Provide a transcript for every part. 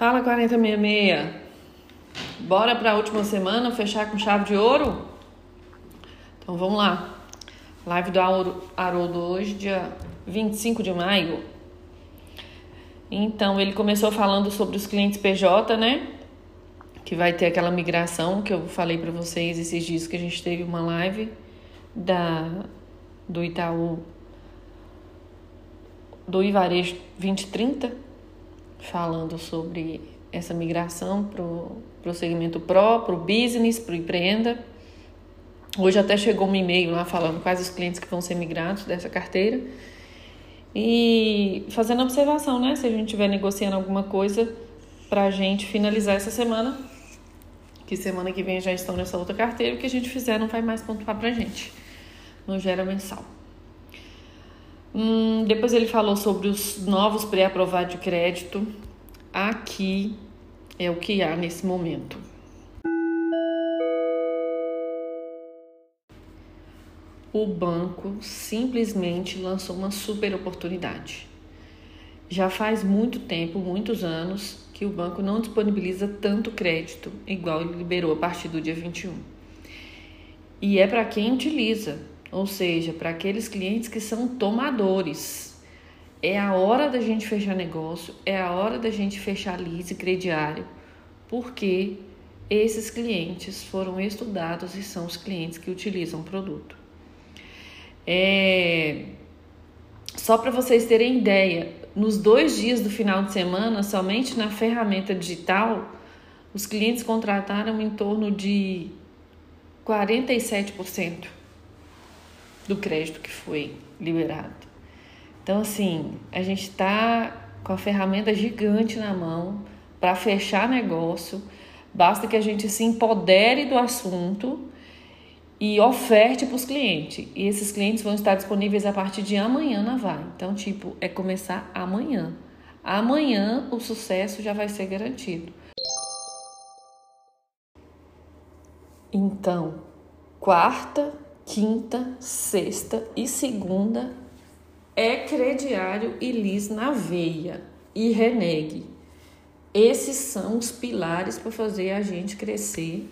Fala 4066. Bora para a última semana fechar com chave de ouro? Então vamos lá. Live do Haroldo hoje, dia 25 de maio. Então ele começou falando sobre os clientes PJ, né? Que vai ter aquela migração que eu falei para vocês esses dias que a gente teve uma live da do Itaú do Ivarejo 2030 falando sobre essa migração para o segmento Pro, para o business, para o empreenda. Hoje até chegou um e-mail lá falando quais os clientes que vão ser migrados dessa carteira. E fazendo observação, né? Se a gente estiver negociando alguma coisa para a gente finalizar essa semana, que semana que vem já estão nessa outra carteira, o que a gente fizer não vai mais pontuar para a gente. Não gera mensal. Hum, depois ele falou sobre os novos pré-aprovados de crédito. Aqui é o que há nesse momento. O banco simplesmente lançou uma super oportunidade. Já faz muito tempo, muitos anos, que o banco não disponibiliza tanto crédito, igual ele liberou a partir do dia 21. E é para quem utiliza, ou seja, para aqueles clientes que são tomadores. É a hora da gente fechar negócio, é a hora da gente fechar lease crediário, porque esses clientes foram estudados e são os clientes que utilizam o produto. É... Só para vocês terem ideia, nos dois dias do final de semana, somente na ferramenta digital, os clientes contrataram em torno de 47% do crédito que foi liberado. Então, assim, a gente está com a ferramenta gigante na mão para fechar negócio. Basta que a gente se empodere do assunto e oferte para os clientes. E esses clientes vão estar disponíveis a partir de amanhã na Vai. Então, tipo, é começar amanhã. Amanhã o sucesso já vai ser garantido. Então, quarta quinta, sexta e segunda é crediário e lis na veia e renegue. Esses são os pilares para fazer a gente crescer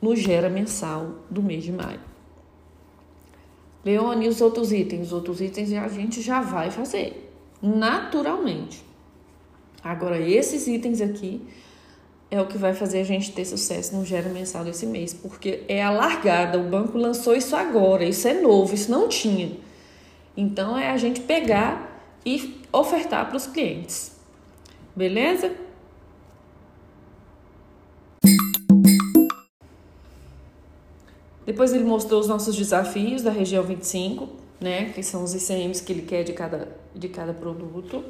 no gera mensal do mês de maio. Leone, os outros itens? Os outros itens a gente já vai fazer, naturalmente. Agora, esses itens aqui é o que vai fazer a gente ter sucesso no gero mensal desse mês, porque é a largada. O banco lançou isso agora, isso é novo, isso não tinha. Então é a gente pegar e ofertar para os clientes. Beleza? Depois ele mostrou os nossos desafios da região 25, né, que são os ICMs que ele quer de cada, de cada produto.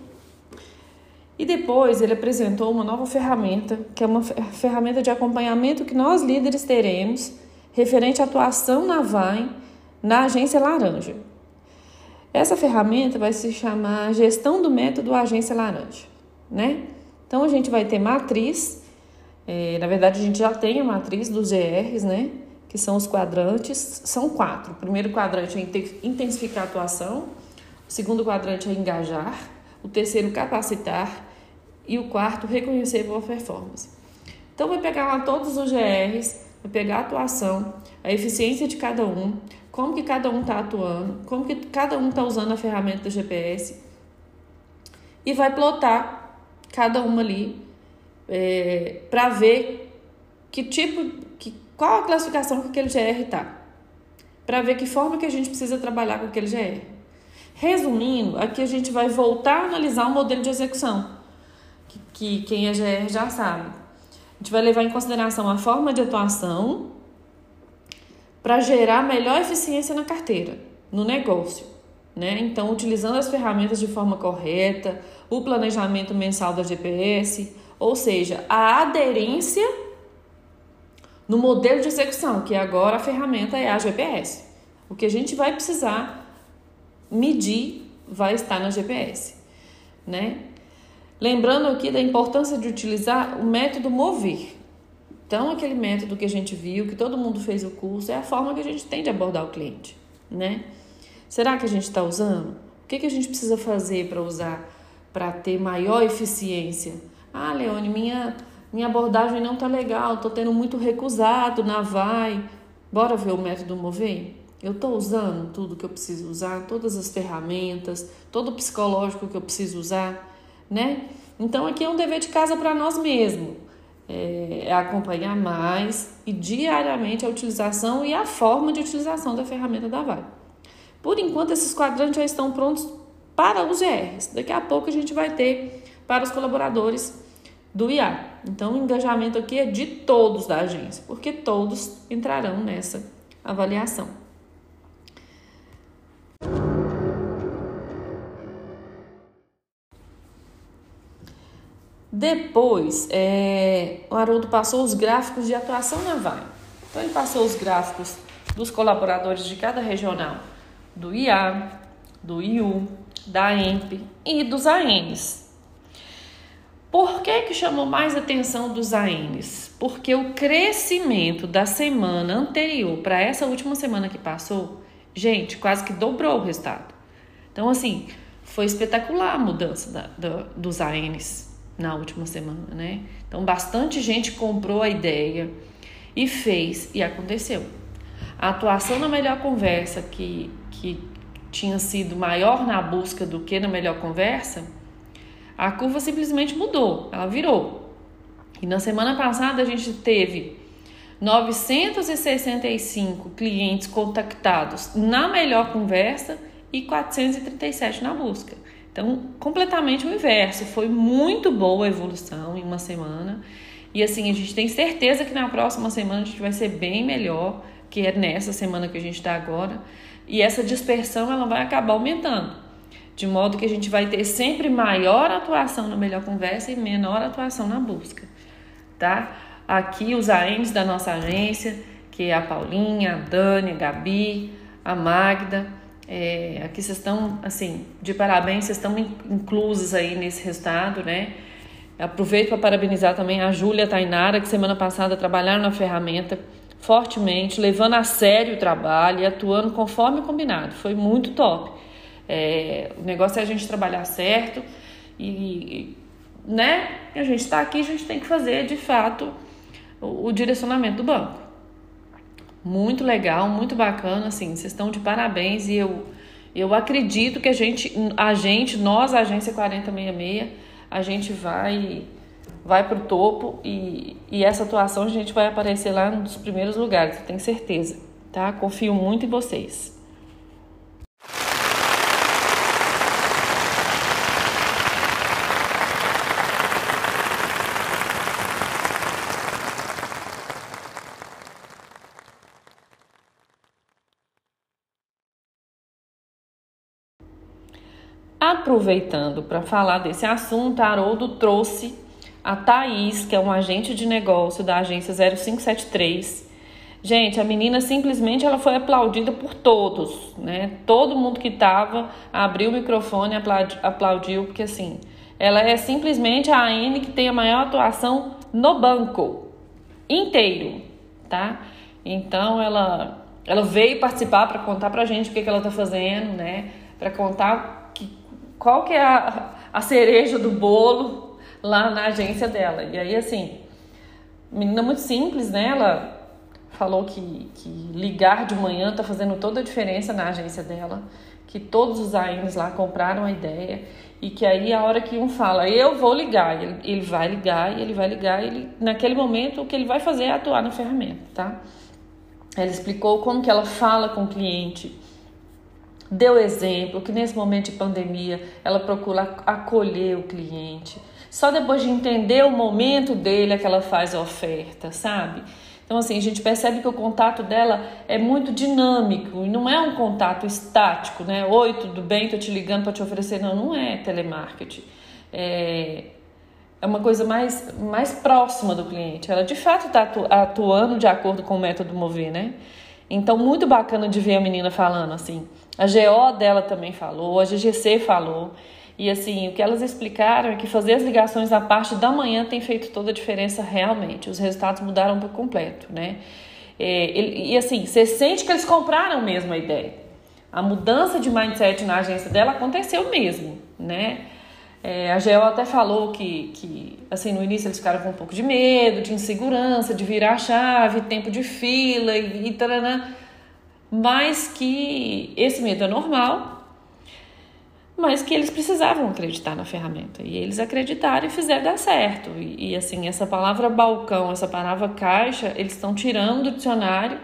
E depois ele apresentou uma nova ferramenta, que é uma ferramenta de acompanhamento que nós líderes teremos referente à atuação na VAI na agência Laranja. Essa ferramenta vai se chamar Gestão do Método Agência Laranja, né? Então a gente vai ter matriz, é, na verdade a gente já tem a matriz dos GRs, né? Que são os quadrantes, são quatro. O primeiro quadrante é intensificar a atuação, o segundo quadrante é engajar, o terceiro capacitar e o quarto, reconhecer boa performance. Então, vai pegar lá todos os GRs, vai pegar a atuação, a eficiência de cada um, como que cada um está atuando, como que cada um está usando a ferramenta do GPS e vai plotar cada uma ali é, para ver que tipo, que, qual a classificação que aquele GR está, para ver que forma que a gente precisa trabalhar com aquele GR. Resumindo, aqui a gente vai voltar a analisar o modelo de execução que quem é GR já sabe. A gente vai levar em consideração a forma de atuação para gerar melhor eficiência na carteira, no negócio. Né? Então, utilizando as ferramentas de forma correta, o planejamento mensal da GPS, ou seja, a aderência no modelo de execução, que agora a ferramenta é a GPS. O que a gente vai precisar medir vai estar na GPS, né? Lembrando aqui da importância de utilizar o método mover. Então, aquele método que a gente viu, que todo mundo fez o curso, é a forma que a gente tem de abordar o cliente, né? Será que a gente está usando? O que, que a gente precisa fazer para usar para ter maior eficiência. Ah, Leone, minha, minha abordagem não tá legal, tô tendo muito recusado na vai. Bora ver o método Mover? Eu estou usando tudo que eu preciso usar, todas as ferramentas, todo o psicológico que eu preciso usar, né? Então aqui é um dever de casa para nós mesmos. É, é acompanhar mais e diariamente a utilização e a forma de utilização da ferramenta da Vai. Por enquanto, esses quadrantes já estão prontos para os GRs. Daqui a pouco a gente vai ter para os colaboradores do IA. Então, o engajamento aqui é de todos da agência, porque todos entrarão nessa avaliação. Depois, é, o Haroldo passou os gráficos de atuação na Vai. Então, ele passou os gráficos dos colaboradores de cada regional, do IA, do IU, da EMP e dos ANs. Por que, que chamou mais atenção dos ANs? Porque o crescimento da semana anterior para essa última semana que passou, gente, quase que dobrou o resultado. Então, assim, foi espetacular a mudança da, da, dos ANs na última semana, né? Então, bastante gente comprou a ideia e fez, e aconteceu. A atuação na melhor conversa, que, que tinha sido maior na busca do que na melhor conversa, a curva simplesmente mudou, ela virou. E na semana passada a gente teve 965 clientes contactados na melhor conversa e 437 na busca. Então, completamente o inverso. Foi muito boa a evolução em uma semana. E assim, a gente tem certeza que na próxima semana a gente vai ser bem melhor, que é nessa semana que a gente está agora. E essa dispersão ela vai acabar aumentando, de modo que a gente vai ter sempre maior atuação na melhor conversa e menor atuação na busca, tá? Aqui os AMs da nossa agência, que é a Paulinha, a Dani, a Gabi, a Magda, é, aqui vocês estão, assim, de parabéns, vocês estão inclusos aí nesse resultado, né? Aproveito para parabenizar também a Júlia Tainara, que semana passada trabalharam na ferramenta fortemente, levando a sério o trabalho e atuando conforme combinado. Foi muito top. É, o negócio é a gente trabalhar certo e, né? A gente está aqui, a gente tem que fazer de fato o, o, direcionamento do banco. Muito legal, muito bacana, assim, vocês estão de parabéns e eu, eu acredito que a gente, a gente, nós, a agência 4066, a gente vai vai para o topo e, e essa atuação a gente vai aparecer lá nos primeiros lugares, eu tenho certeza, tá? Confio muito em vocês. Aproveitando para falar desse assunto, Haroldo trouxe a Thaís, que é um agente de negócio da agência 0573. Gente, a menina simplesmente ela foi aplaudida por todos, né? Todo mundo que tava abriu o microfone aplaudiu, porque assim, ela é simplesmente a AN que tem a maior atuação no banco inteiro, tá? Então ela ela veio participar para contar pra gente o que, que ela tá fazendo, né? Para contar qual que é a, a cereja do bolo lá na agência dela. E aí, assim, menina muito simples, né? Ela falou que, que ligar de manhã tá fazendo toda a diferença na agência dela, que todos os AINs lá compraram a ideia e que aí a hora que um fala, eu vou ligar, ele, ele vai ligar e ele vai ligar, e ele, naquele momento o que ele vai fazer é atuar na ferramenta, tá? Ela explicou como que ela fala com o cliente, deu exemplo que nesse momento de pandemia ela procura acolher o cliente, só depois de entender o momento dele é que ela faz a oferta, sabe? Então, assim, a gente percebe que o contato dela é muito dinâmico e não é um contato estático, né? Oi, tudo bem? Tô te ligando para te oferecer. Não, não é telemarketing. É, é uma coisa mais, mais próxima do cliente. Ela de fato está atuando de acordo com o método Mover, né? Então, muito bacana de ver a menina falando assim. A GO dela também falou, a GGC falou. E assim, o que elas explicaram é que fazer as ligações na parte da manhã tem feito toda a diferença realmente. Os resultados mudaram por completo, né? É, e assim, você sente que eles compraram mesmo a ideia. A mudança de mindset na agência dela aconteceu mesmo, né? É, a GEO até falou que, que, assim, no início eles ficaram com um pouco de medo, de insegurança, de virar a chave, tempo de fila e, e taranã, mas que esse medo é normal, mas que eles precisavam acreditar na ferramenta. E eles acreditaram e fizeram dar certo. E, e assim, essa palavra balcão, essa palavra caixa, eles estão tirando do dicionário,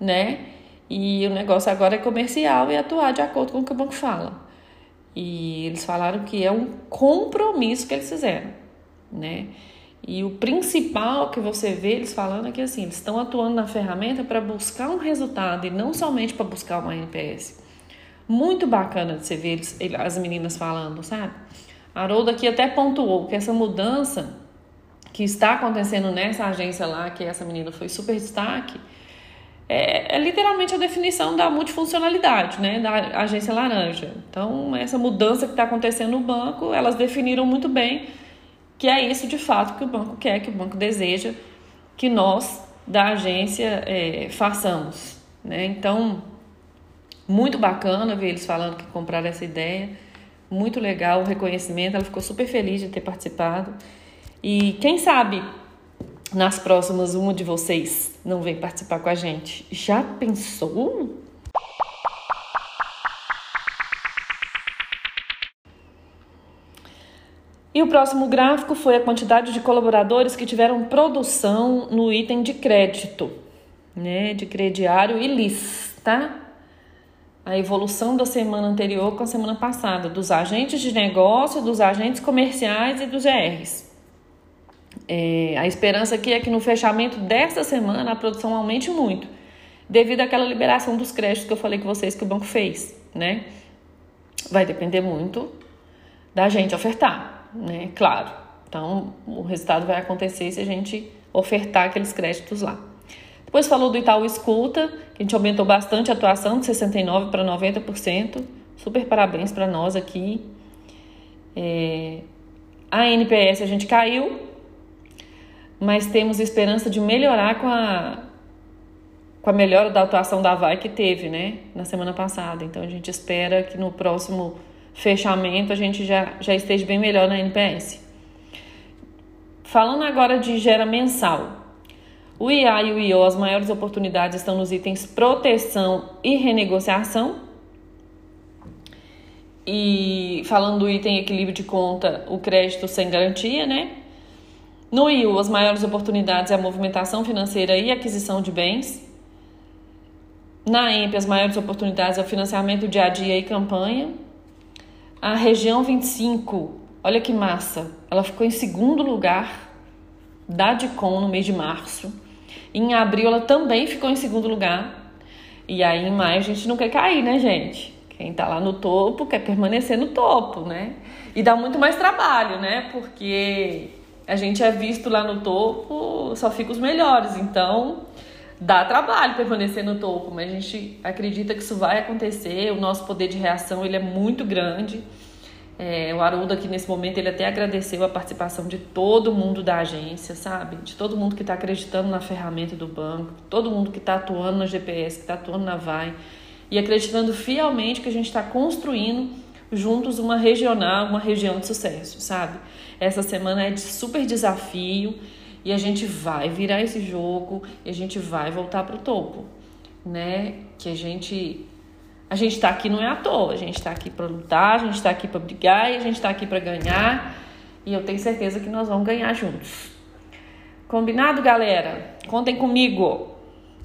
né? E o negócio agora é comercial e atuar de acordo com o que o banco fala. E eles falaram que é um compromisso que eles fizeram, né? E o principal que você vê eles falando é que assim, eles estão atuando na ferramenta para buscar um resultado e não somente para buscar uma NPS. Muito bacana de você ver eles, as meninas falando, sabe? Haroldo aqui até pontuou que essa mudança que está acontecendo nessa agência lá, que essa menina foi super destaque, é, é, literalmente a definição da multifuncionalidade, né, da agência laranja. Então, essa mudança que está acontecendo no banco, elas definiram muito bem que é isso de fato que o banco quer, que o banco deseja que nós da agência é, façamos. Né? Então, muito bacana ver eles falando que compraram essa ideia, muito legal o reconhecimento, ela ficou super feliz de ter participado. E quem sabe nas próximas uma de vocês não vem participar com a gente. Já pensou? E o próximo gráfico foi a quantidade de colaboradores que tiveram produção no item de crédito, né, de crediário e LIS, tá? A evolução da semana anterior com a semana passada, dos agentes de negócio, dos agentes comerciais e dos GRs. É, a esperança aqui é que no fechamento desta semana a produção aumente muito, devido àquela liberação dos créditos que eu falei com vocês que o banco fez, né? Vai depender muito da gente ofertar, né? Claro. Então, o resultado vai acontecer se a gente ofertar aqueles créditos lá. Depois falou do Itaú Escuta, que a gente aumentou bastante a atuação de 69% para 90%. Super parabéns para nós aqui. É, a NPS a gente caiu, mas temos esperança de melhorar com a, com a melhora da atuação da VAI que teve, né, na semana passada. Então a gente espera que no próximo fechamento a gente já, já esteja bem melhor na NPS. Falando agora de gera mensal. O IA e o IO, as maiores oportunidades estão nos itens proteção e renegociação. E falando do item equilíbrio de conta, o crédito sem garantia, né? No IU, as maiores oportunidades é a movimentação financeira e aquisição de bens. Na EMP, as maiores oportunidades é o financiamento dia a dia e campanha. A região 25, olha que massa, ela ficou em segundo lugar da DICOM no mês de março. Em abril, ela também ficou em segundo lugar. E aí, em maio, a gente não quer cair, né, gente? Quem tá lá no topo quer permanecer no topo, né? E dá muito mais trabalho, né? Porque a gente é visto lá no topo, só fica os melhores. Então, dá trabalho permanecer no topo, mas a gente acredita que isso vai acontecer. O nosso poder de reação ele é muito grande. É, o Haroldo aqui nesse momento ele até agradeceu a participação de todo mundo da agência, sabe? De todo mundo que está acreditando na ferramenta do banco, todo mundo que está atuando no GPS, que está atuando na Vai e acreditando fielmente que a gente está construindo juntos uma regional, uma região de sucesso, sabe? Essa semana é de super desafio e a gente vai virar esse jogo e a gente vai voltar para o topo, né? Que a gente a gente está aqui não é à toa, a gente está aqui para lutar, a gente está aqui para brigar e a gente está aqui para ganhar e eu tenho certeza que nós vamos ganhar juntos. Combinado, galera? Contem comigo.